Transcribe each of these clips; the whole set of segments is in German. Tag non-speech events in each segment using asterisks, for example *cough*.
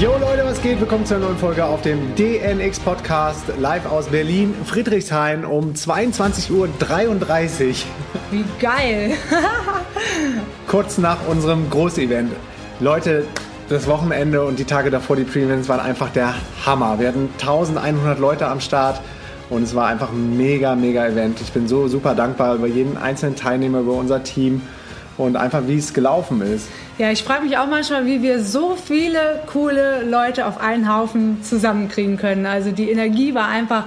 Jo Leute, was geht? Willkommen zu einer neuen Folge auf dem DNX Podcast live aus Berlin, Friedrichshain um 22.33 Uhr. Wie geil! *laughs* Kurz nach unserem Großevent. Leute, das Wochenende und die Tage davor, die Pre-Events waren einfach der Hammer. Wir hatten 1100 Leute am Start und es war einfach ein mega, mega Event. Ich bin so super dankbar über jeden einzelnen Teilnehmer, über unser Team und einfach wie es gelaufen ist. Ja, ich frage mich auch manchmal, wie wir so viele coole Leute auf einen Haufen zusammenkriegen können. Also die Energie war einfach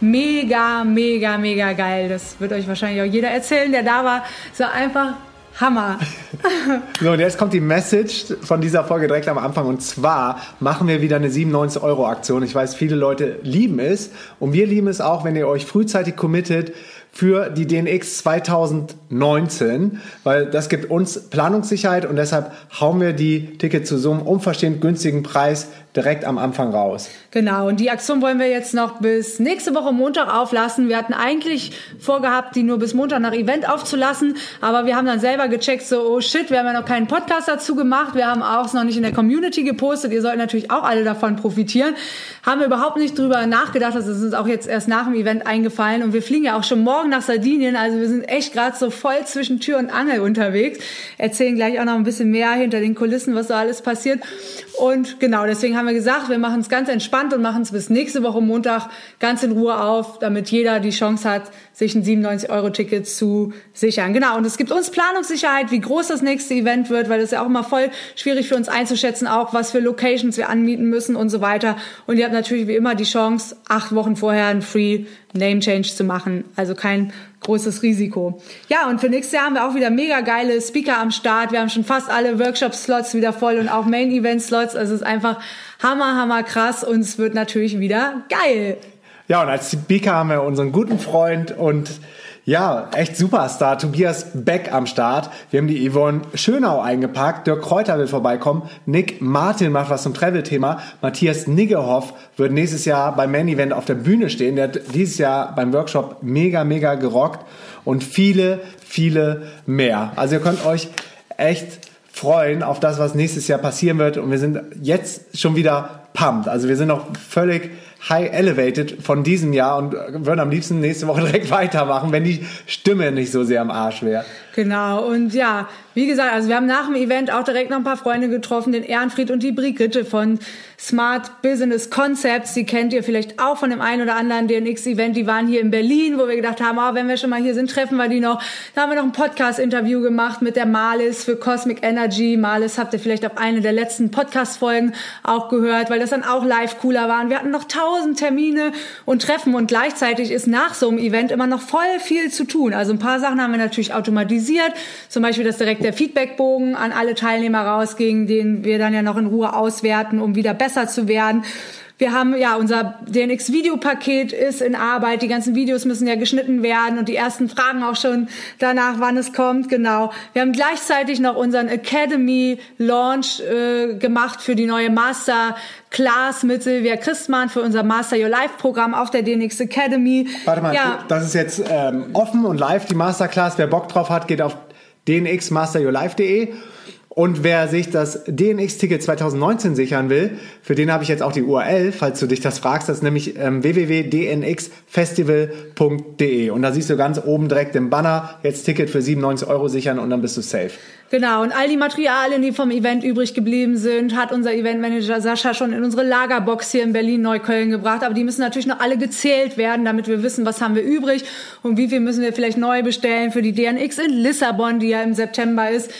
mega, mega, mega geil. Das wird euch wahrscheinlich auch jeder erzählen, der da war. So einfach Hammer. *laughs* so, und jetzt kommt die Message von dieser Folge direkt am Anfang. Und zwar machen wir wieder eine 97-Euro-Aktion. Ich weiß, viele Leute lieben es. Und wir lieben es auch, wenn ihr euch frühzeitig committet für die DNX 2019, weil das gibt uns Planungssicherheit und deshalb hauen wir die Tickets zu so einem unverschämt günstigen Preis direkt am Anfang raus. Genau, und die Aktion wollen wir jetzt noch bis nächste Woche Montag auflassen. Wir hatten eigentlich vorgehabt, die nur bis Montag nach Event aufzulassen, aber wir haben dann selber gecheckt, so, oh shit, wir haben ja noch keinen Podcast dazu gemacht, wir haben auch es noch nicht in der Community gepostet, ihr sollt natürlich auch alle davon profitieren. Haben wir überhaupt nicht drüber nachgedacht, das ist uns auch jetzt erst nach dem Event eingefallen und wir fliegen ja auch schon morgen nach Sardinien, also wir sind echt gerade so voll zwischen Tür und Angel unterwegs. Erzählen gleich auch noch ein bisschen mehr hinter den Kulissen, was so alles passiert. Und genau, deswegen haben wir gesagt, wir machen es ganz entspannt und machen es bis nächste Woche Montag ganz in Ruhe auf, damit jeder die Chance hat, sich ein 97-Euro-Ticket zu sichern. Genau, und es gibt uns Planungssicherheit, wie groß das nächste Event wird, weil das ja auch immer voll schwierig für uns einzuschätzen, auch was für Locations wir anmieten müssen und so weiter. Und ihr habt natürlich wie immer die Chance, acht Wochen vorher ein Free Name Change zu machen. Also kein großes Risiko. Ja, und für nächstes Jahr haben wir auch wieder mega geile Speaker am Start. Wir haben schon fast alle Workshop-Slots wieder voll und auch Main-Event-Slots. Also es ist einfach hammer, hammer krass und es wird natürlich wieder geil. Ja, und als Speaker haben wir unseren guten Freund und ja, echt Superstar. Tobias Beck am Start. Wir haben die Yvonne Schönau eingepackt. Dirk Kräuter will vorbeikommen. Nick Martin macht was zum Travel-Thema. Matthias Niggehoff wird nächstes Jahr beim Main Event auf der Bühne stehen. Der hat dieses Jahr beim Workshop mega, mega gerockt. Und viele, viele mehr. Also ihr könnt euch echt freuen auf das, was nächstes Jahr passieren wird. Und wir sind jetzt schon wieder pumped. Also wir sind noch völlig high elevated von diesem Jahr und würden am liebsten nächste Woche *laughs* direkt weitermachen, wenn die Stimme nicht so sehr am Arsch wäre. Genau, und ja, wie gesagt, also wir haben nach dem Event auch direkt noch ein paar Freunde getroffen, den Ehrenfried und die Brigitte von Smart Business Concepts. Die kennt ihr vielleicht auch von dem einen oder anderen DNX-Event. Die waren hier in Berlin, wo wir gedacht haben, oh, wenn wir schon mal hier sind, treffen wir die noch. Da haben wir noch ein Podcast-Interview gemacht mit der Malis für Cosmic Energy. Malis habt ihr vielleicht auf eine der letzten Podcast-Folgen auch gehört, weil das dann auch live cooler war. Und wir hatten noch tausend Termine und Treffen und gleichzeitig ist nach so einem Event immer noch voll viel zu tun. Also ein paar Sachen haben wir natürlich automatisiert. Zum Beispiel das direkt der Feedbackbogen an alle Teilnehmer rausging, den wir dann ja noch in Ruhe auswerten, um wieder besser zu werden. Wir haben ja unser DNX Videopaket ist in Arbeit. Die ganzen Videos müssen ja geschnitten werden und die ersten Fragen auch schon danach, wann es kommt. Genau. Wir haben gleichzeitig noch unseren Academy Launch äh, gemacht für die neue Master Class mit Silvia Christmann für unser Master Your Life Programm auf der DNX Academy. Warte mal, ja. das ist jetzt ähm, offen und live die Masterclass. Wer Bock drauf hat, geht auf dnxmasteryourlife.de. Und wer sich das DNX-Ticket 2019 sichern will, für den habe ich jetzt auch die URL, falls du dich das fragst, das ist nämlich ähm, www.dnxfestival.de. Und da siehst du ganz oben direkt im Banner, jetzt Ticket für 97 Euro sichern und dann bist du safe. Genau, und all die Materialien, die vom Event übrig geblieben sind, hat unser Eventmanager Sascha schon in unsere Lagerbox hier in Berlin-Neukölln gebracht. Aber die müssen natürlich noch alle gezählt werden, damit wir wissen, was haben wir übrig und wie viel müssen wir vielleicht neu bestellen für die DNX in Lissabon, die ja im September ist.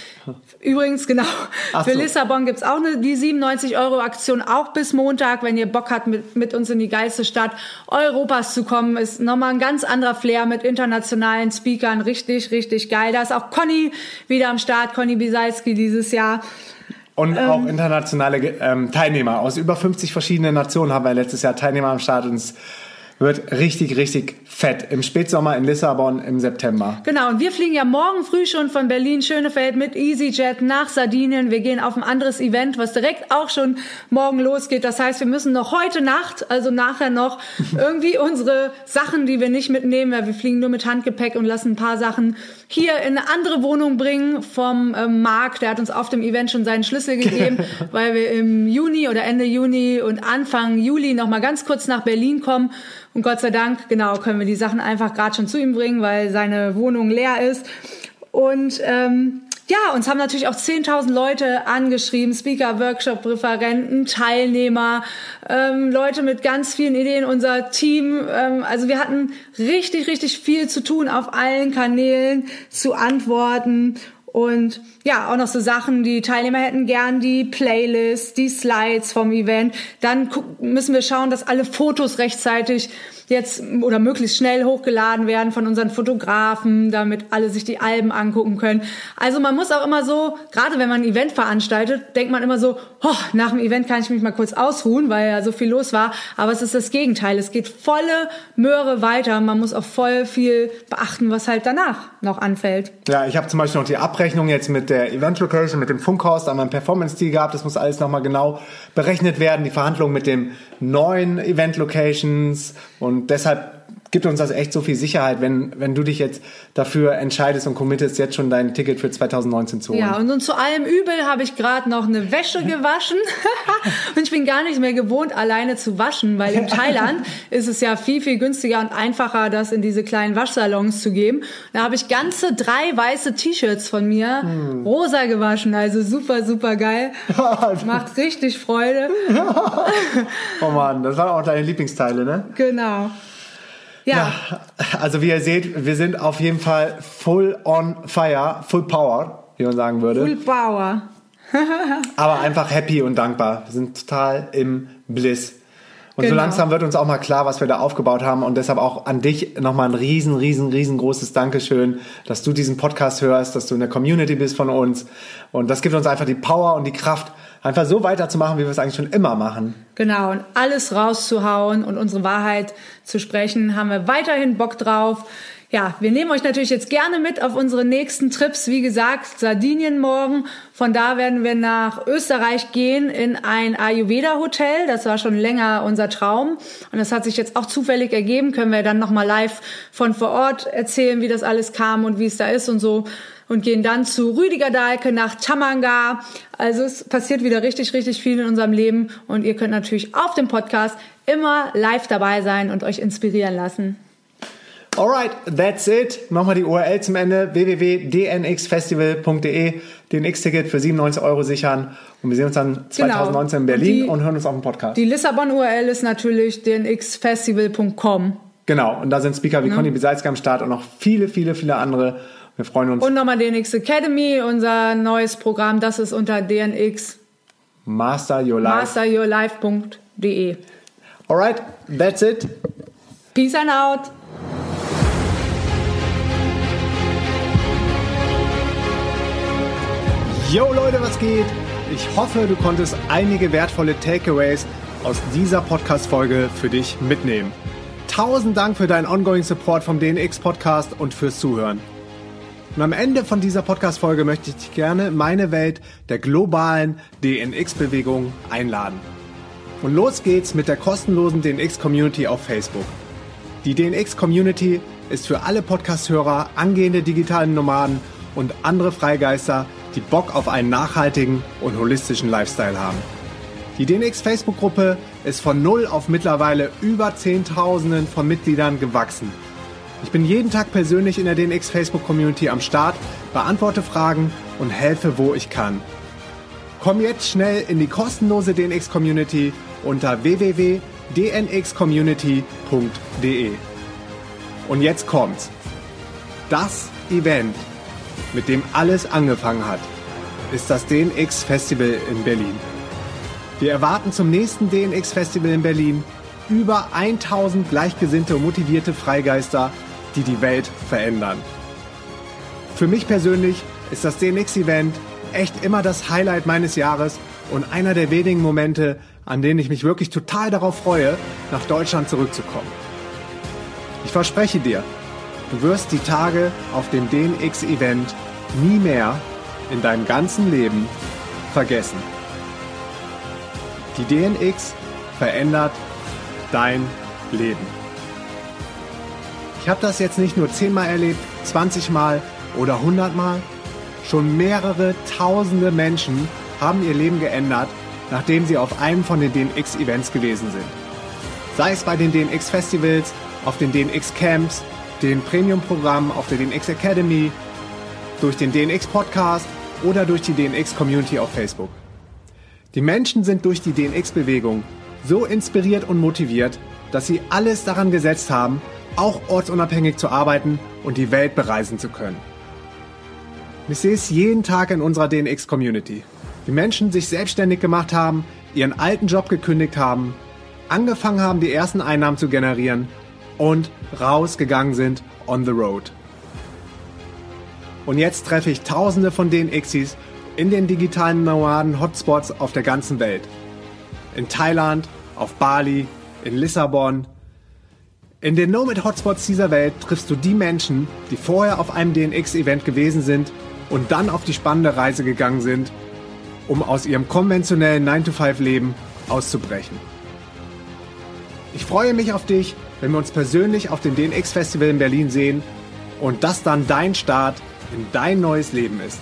Übrigens, genau, Ach für so. Lissabon gibt's auch eine, die 97-Euro-Aktion, auch bis Montag. Wenn ihr Bock habt, mit, mit uns in die geilste Stadt Europas zu kommen, ist nochmal ein ganz anderer Flair mit internationalen Speakern. Richtig, richtig geil. Da ist auch Conny wieder am Start. Conny Bisalski dieses Jahr. Und ähm, auch internationale ähm, Teilnehmer aus über 50 verschiedenen Nationen haben wir letztes Jahr Teilnehmer am Start und es wird richtig, richtig fett. Im Spätsommer in Lissabon im September. Genau, und wir fliegen ja morgen früh schon von Berlin-Schönefeld mit EasyJet nach Sardinien. Wir gehen auf ein anderes Event, was direkt auch schon morgen losgeht. Das heißt, wir müssen noch heute Nacht, also nachher noch, *laughs* irgendwie unsere Sachen, die wir nicht mitnehmen, weil wir fliegen nur mit Handgepäck und lassen ein paar Sachen hier in eine andere Wohnung bringen vom ähm, Marc. Der hat uns auf dem Event schon seinen Schlüssel *laughs* gegeben, weil wir im Juni oder Ende Juni und Anfang Juli noch mal ganz kurz nach Berlin kommen und Gott sei Dank, genau, können wir die Sachen einfach gerade schon zu ihm bringen, weil seine Wohnung leer ist. Und ähm, ja, uns haben natürlich auch 10.000 Leute angeschrieben, Speaker, Workshop, Referenten, Teilnehmer, ähm, Leute mit ganz vielen Ideen, unser Team. Ähm, also wir hatten richtig, richtig viel zu tun auf allen Kanälen zu antworten. Und ja, auch noch so Sachen, die Teilnehmer hätten gern die Playlist, die Slides vom Event. Dann müssen wir schauen, dass alle Fotos rechtzeitig jetzt oder möglichst schnell hochgeladen werden von unseren Fotografen, damit alle sich die Alben angucken können. Also man muss auch immer so, gerade wenn man ein Event veranstaltet, denkt man immer so, oh, nach dem Event kann ich mich mal kurz ausruhen, weil ja so viel los war. Aber es ist das Gegenteil. Es geht volle Möhre weiter. Man muss auch voll viel beachten, was halt danach noch anfällt. Ja, ich habe zum Beispiel noch die Abrechnung jetzt mit der Event Location, mit dem Funkhaus, da haben wir einen Performance-Deal gehabt. Das muss alles nochmal genau berechnet werden. Die Verhandlungen mit dem neuen Event Locations und deshalb gibt uns das echt so viel Sicherheit, wenn, wenn du dich jetzt dafür entscheidest und committest, jetzt schon dein Ticket für 2019 zu holen. Ja, und, und zu allem Übel habe ich gerade noch eine Wäsche gewaschen *laughs* und ich bin gar nicht mehr gewohnt, alleine zu waschen, weil in *laughs* Thailand ist es ja viel, viel günstiger und einfacher, das in diese kleinen Waschsalons zu geben. Da habe ich ganze drei weiße T-Shirts von mir hm. rosa gewaschen, also super, super geil. *laughs* Macht richtig Freude. oh Mann, das waren auch deine Lieblingsteile, ne? Genau. Ja. ja. Also wie ihr seht, wir sind auf jeden Fall full on fire, full power, wie man sagen würde. Full power. *laughs* Aber einfach happy und dankbar. Wir sind total im Bliss. Und genau. so langsam wird uns auch mal klar, was wir da aufgebaut haben. Und deshalb auch an dich nochmal ein riesen, riesen, riesengroßes Dankeschön, dass du diesen Podcast hörst, dass du in der Community bist von uns. Und das gibt uns einfach die Power und die Kraft, einfach so weiterzumachen, wie wir es eigentlich schon immer machen. Genau, und alles rauszuhauen und unsere Wahrheit zu sprechen, haben wir weiterhin Bock drauf. Ja, wir nehmen euch natürlich jetzt gerne mit auf unsere nächsten Trips. Wie gesagt, Sardinien morgen. Von da werden wir nach Österreich gehen in ein Ayurveda-Hotel. Das war schon länger unser Traum. Und das hat sich jetzt auch zufällig ergeben. Können wir dann nochmal live von vor Ort erzählen, wie das alles kam und wie es da ist und so und gehen dann zu Rüdiger Dahlke nach Tamanga. Also es passiert wieder richtig, richtig viel in unserem Leben und ihr könnt natürlich auf dem Podcast immer live dabei sein und euch inspirieren lassen. Alright, that's it. Nochmal die URL zum Ende: www.dnxfestival.de. DNX-Ticket für 97 Euro sichern. Und wir sehen uns dann 2019 genau. in Berlin und, die, und hören uns auf dem Podcast. Die Lissabon-URL ist natürlich dnxfestival.com. Genau, und da sind Speaker wie ja. Conny Besalzke am Start und noch viele, viele, viele andere. Wir freuen uns. Und nochmal DNX Academy, unser neues Programm, das ist unter DNX masteryourlife.de. Alright, that's it. Peace and out. Yo Leute, was geht? Ich hoffe, du konntest einige wertvolle Takeaways aus dieser Podcast-Folge für dich mitnehmen. Tausend Dank für deinen ongoing Support vom DNX Podcast und fürs Zuhören. Und am Ende von dieser Podcast-Folge möchte ich dich gerne meine Welt der globalen DNX-Bewegung einladen. Und los geht's mit der kostenlosen DNX-Community auf Facebook. Die DNX-Community ist für alle Podcast-Hörer, angehende digitalen Nomaden und andere Freigeister, die Bock auf einen nachhaltigen und holistischen Lifestyle haben. Die DNX Facebook-Gruppe ist von null auf mittlerweile über Zehntausenden von Mitgliedern gewachsen ich bin jeden Tag persönlich in der DNX Facebook Community am Start, beantworte Fragen und helfe, wo ich kann. Komm jetzt schnell in die kostenlose DNX Community unter www.dnxcommunity.de. Und jetzt kommt's. Das Event, mit dem alles angefangen hat, ist das DNX Festival in Berlin. Wir erwarten zum nächsten DNX Festival in Berlin über 1000 gleichgesinnte und motivierte Freigeister die die Welt verändern. Für mich persönlich ist das DNX-Event echt immer das Highlight meines Jahres und einer der wenigen Momente, an denen ich mich wirklich total darauf freue, nach Deutschland zurückzukommen. Ich verspreche dir, du wirst die Tage auf dem DNX-Event nie mehr in deinem ganzen Leben vergessen. Die DNX verändert dein Leben. Habe das jetzt nicht nur 10 Mal erlebt, 20 Mal oder 100 Mal. Schon mehrere tausende Menschen haben ihr Leben geändert, nachdem sie auf einem von den DNX-Events gewesen sind. Sei es bei den DNX-Festivals, auf den DNX-Camps, den Premium-Programmen auf der DNX Academy, durch den DNX-Podcast oder durch die DNX-Community auf Facebook. Die Menschen sind durch die DNX-Bewegung so inspiriert und motiviert, dass sie alles daran gesetzt haben, auch ortsunabhängig zu arbeiten und die Welt bereisen zu können. Ich sehe es jeden Tag in unserer DNX-Community. Wie Menschen sich selbstständig gemacht haben, ihren alten Job gekündigt haben, angefangen haben, die ersten Einnahmen zu generieren und rausgegangen sind on the road. Und jetzt treffe ich tausende von DNXis in den digitalen Nomaden-Hotspots auf der ganzen Welt. In Thailand, auf Bali, in Lissabon. In den Nomad-Hotspots dieser Welt triffst du die Menschen, die vorher auf einem DNX-Event gewesen sind und dann auf die spannende Reise gegangen sind, um aus ihrem konventionellen 9-to-5-Leben auszubrechen. Ich freue mich auf dich, wenn wir uns persönlich auf dem DNX-Festival in Berlin sehen und das dann dein Start in dein neues Leben ist.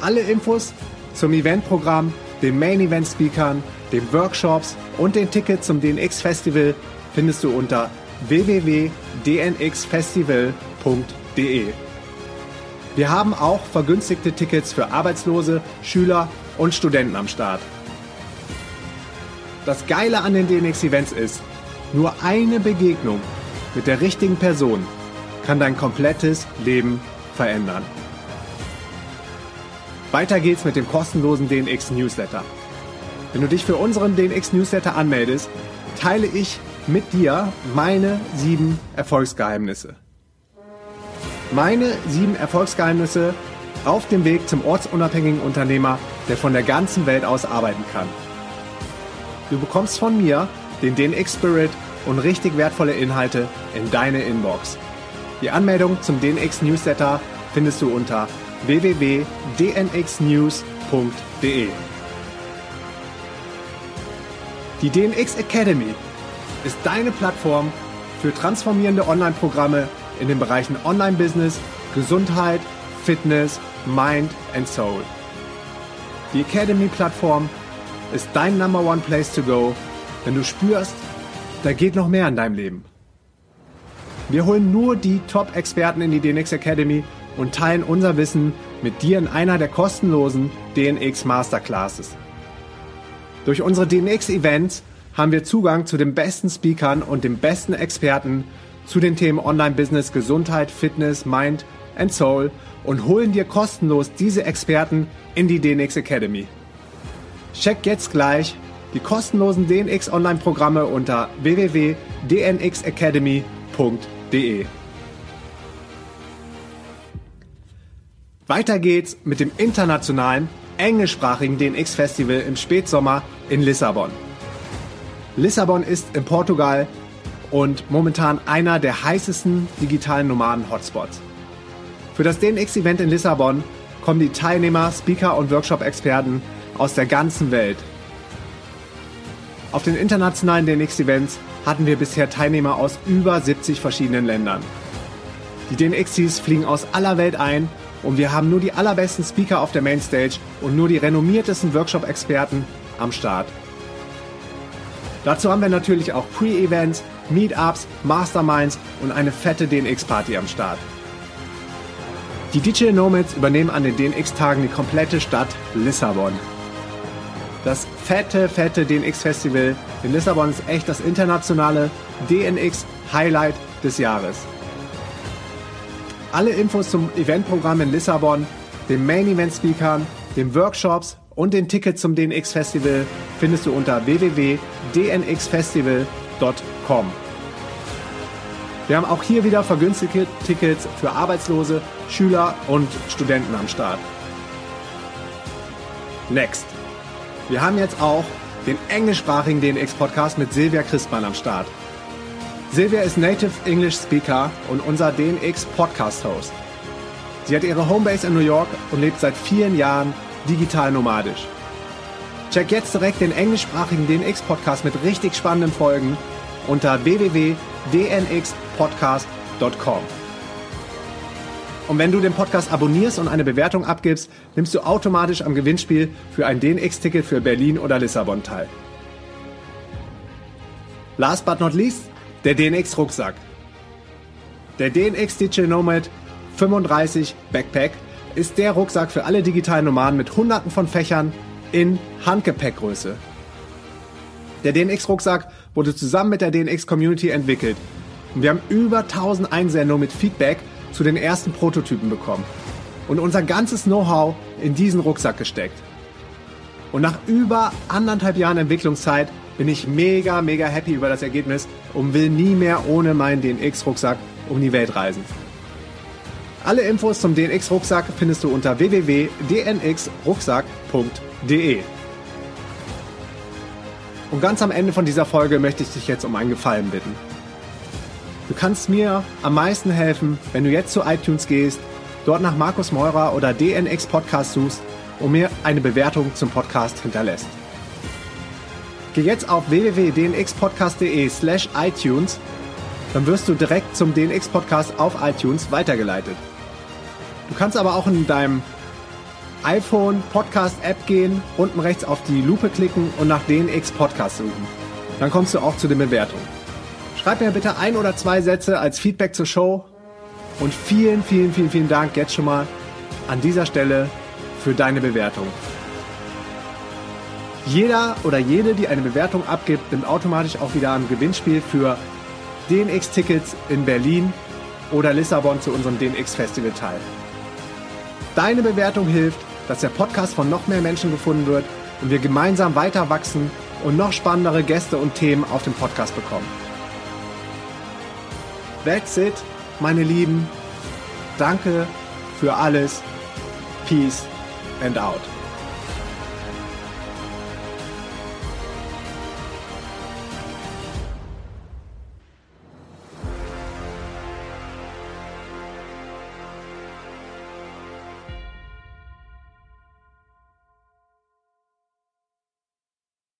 Alle Infos zum Eventprogramm, den Main Event Speakern, den Workshops und den Tickets zum DNX Festival findest du unter www.dnxfestival.de. Wir haben auch vergünstigte Tickets für Arbeitslose, Schüler und Studenten am Start. Das Geile an den DNX-Events ist, nur eine Begegnung mit der richtigen Person kann dein komplettes Leben verändern. Weiter geht's mit dem kostenlosen DNX Newsletter. Wenn du dich für unseren DNX Newsletter anmeldest, teile ich mit dir meine sieben Erfolgsgeheimnisse. Meine sieben Erfolgsgeheimnisse auf dem Weg zum ortsunabhängigen Unternehmer, der von der ganzen Welt aus arbeiten kann. Du bekommst von mir den DNX Spirit und richtig wertvolle Inhalte in deine Inbox. Die Anmeldung zum DNX Newsletter findest du unter www.dnxnews.de. Die DNX Academy ist deine Plattform für transformierende Online-Programme in den Bereichen Online-Business, Gesundheit, Fitness, Mind and Soul. Die Academy-Plattform ist dein Number One Place to Go, wenn du spürst, da geht noch mehr in deinem Leben. Wir holen nur die Top-Experten in die DNX Academy und teilen unser Wissen mit dir in einer der kostenlosen DNX Masterclasses. Durch unsere DNX Events haben wir Zugang zu den besten Speakern und den besten Experten zu den Themen Online-Business, Gesundheit, Fitness, Mind and Soul und holen dir kostenlos diese Experten in die DNX Academy. Check jetzt gleich die kostenlosen DNX Online-Programme unter www.dnxacademy.de. Weiter geht's mit dem internationalen englischsprachigen DNX Festival im Spätsommer in Lissabon. Lissabon ist in Portugal und momentan einer der heißesten digitalen Nomaden-Hotspots. Für das DNX-Event in Lissabon kommen die Teilnehmer, Speaker und Workshop-Experten aus der ganzen Welt. Auf den internationalen DNX-Events hatten wir bisher Teilnehmer aus über 70 verschiedenen Ländern. Die DNXs fliegen aus aller Welt ein und wir haben nur die allerbesten Speaker auf der Mainstage und nur die renommiertesten Workshop-Experten am Start. Dazu haben wir natürlich auch Pre-Events, Meetups, Masterminds und eine fette DNX-Party am Start. Die Digital Nomads übernehmen an den DNX-Tagen die komplette Stadt Lissabon. Das fette, fette DNX-Festival in Lissabon ist echt das internationale DNX-Highlight des Jahres. Alle Infos zum Eventprogramm in Lissabon, den Main-Event-Speakern, den Workshops und den Tickets zum DNX-Festival findest du unter www.dnxfestival.com. Wir haben auch hier wieder vergünstigte Tickets für Arbeitslose, Schüler und Studenten am Start. Next. Wir haben jetzt auch den englischsprachigen DNX-Podcast mit Silvia Christmann am Start. Silvia ist Native English Speaker und unser DNX Podcast Host. Sie hat ihre Homebase in New York und lebt seit vielen Jahren digital nomadisch. Check jetzt direkt den englischsprachigen DNX Podcast mit richtig spannenden Folgen unter www.dnxpodcast.com. Und wenn du den Podcast abonnierst und eine Bewertung abgibst, nimmst du automatisch am Gewinnspiel für ein DNX-Ticket für Berlin oder Lissabon teil. Last but not least, der DNX-Rucksack. Der DNX Digital Nomad 35 Backpack ist der Rucksack für alle digitalen Nomaden mit hunderten von Fächern in Handgepäckgröße. Der DNX-Rucksack wurde zusammen mit der DNX-Community entwickelt und wir haben über 1000 Einsendungen mit Feedback zu den ersten Prototypen bekommen und unser ganzes Know-how in diesen Rucksack gesteckt. Und nach über anderthalb Jahren Entwicklungszeit bin ich mega, mega happy über das Ergebnis und will nie mehr ohne meinen DNX-Rucksack um die Welt reisen. Alle Infos zum DNX-Rucksack findest du unter www.dnxrucksack.de. Und ganz am Ende von dieser Folge möchte ich dich jetzt um einen Gefallen bitten. Du kannst mir am meisten helfen, wenn du jetzt zu iTunes gehst, dort nach Markus Meurer oder DNX Podcast suchst und mir eine Bewertung zum Podcast hinterlässt. Geh jetzt auf www.dnxpodcast.de slash iTunes, dann wirst du direkt zum DNX Podcast auf iTunes weitergeleitet. Du kannst aber auch in deinem iPhone Podcast App gehen, unten rechts auf die Lupe klicken und nach DNX Podcast suchen. Dann kommst du auch zu den Bewertungen. Schreib mir bitte ein oder zwei Sätze als Feedback zur Show. Und vielen, vielen, vielen, vielen Dank jetzt schon mal an dieser Stelle für deine Bewertung. Jeder oder jede, die eine Bewertung abgibt, nimmt automatisch auch wieder am Gewinnspiel für DNX-Tickets in Berlin oder Lissabon zu unserem DNX-Festival teil. Deine Bewertung hilft, dass der Podcast von noch mehr Menschen gefunden wird und wir gemeinsam weiter wachsen und noch spannendere Gäste und Themen auf dem Podcast bekommen. That's it, meine Lieben. Danke für alles. Peace and out.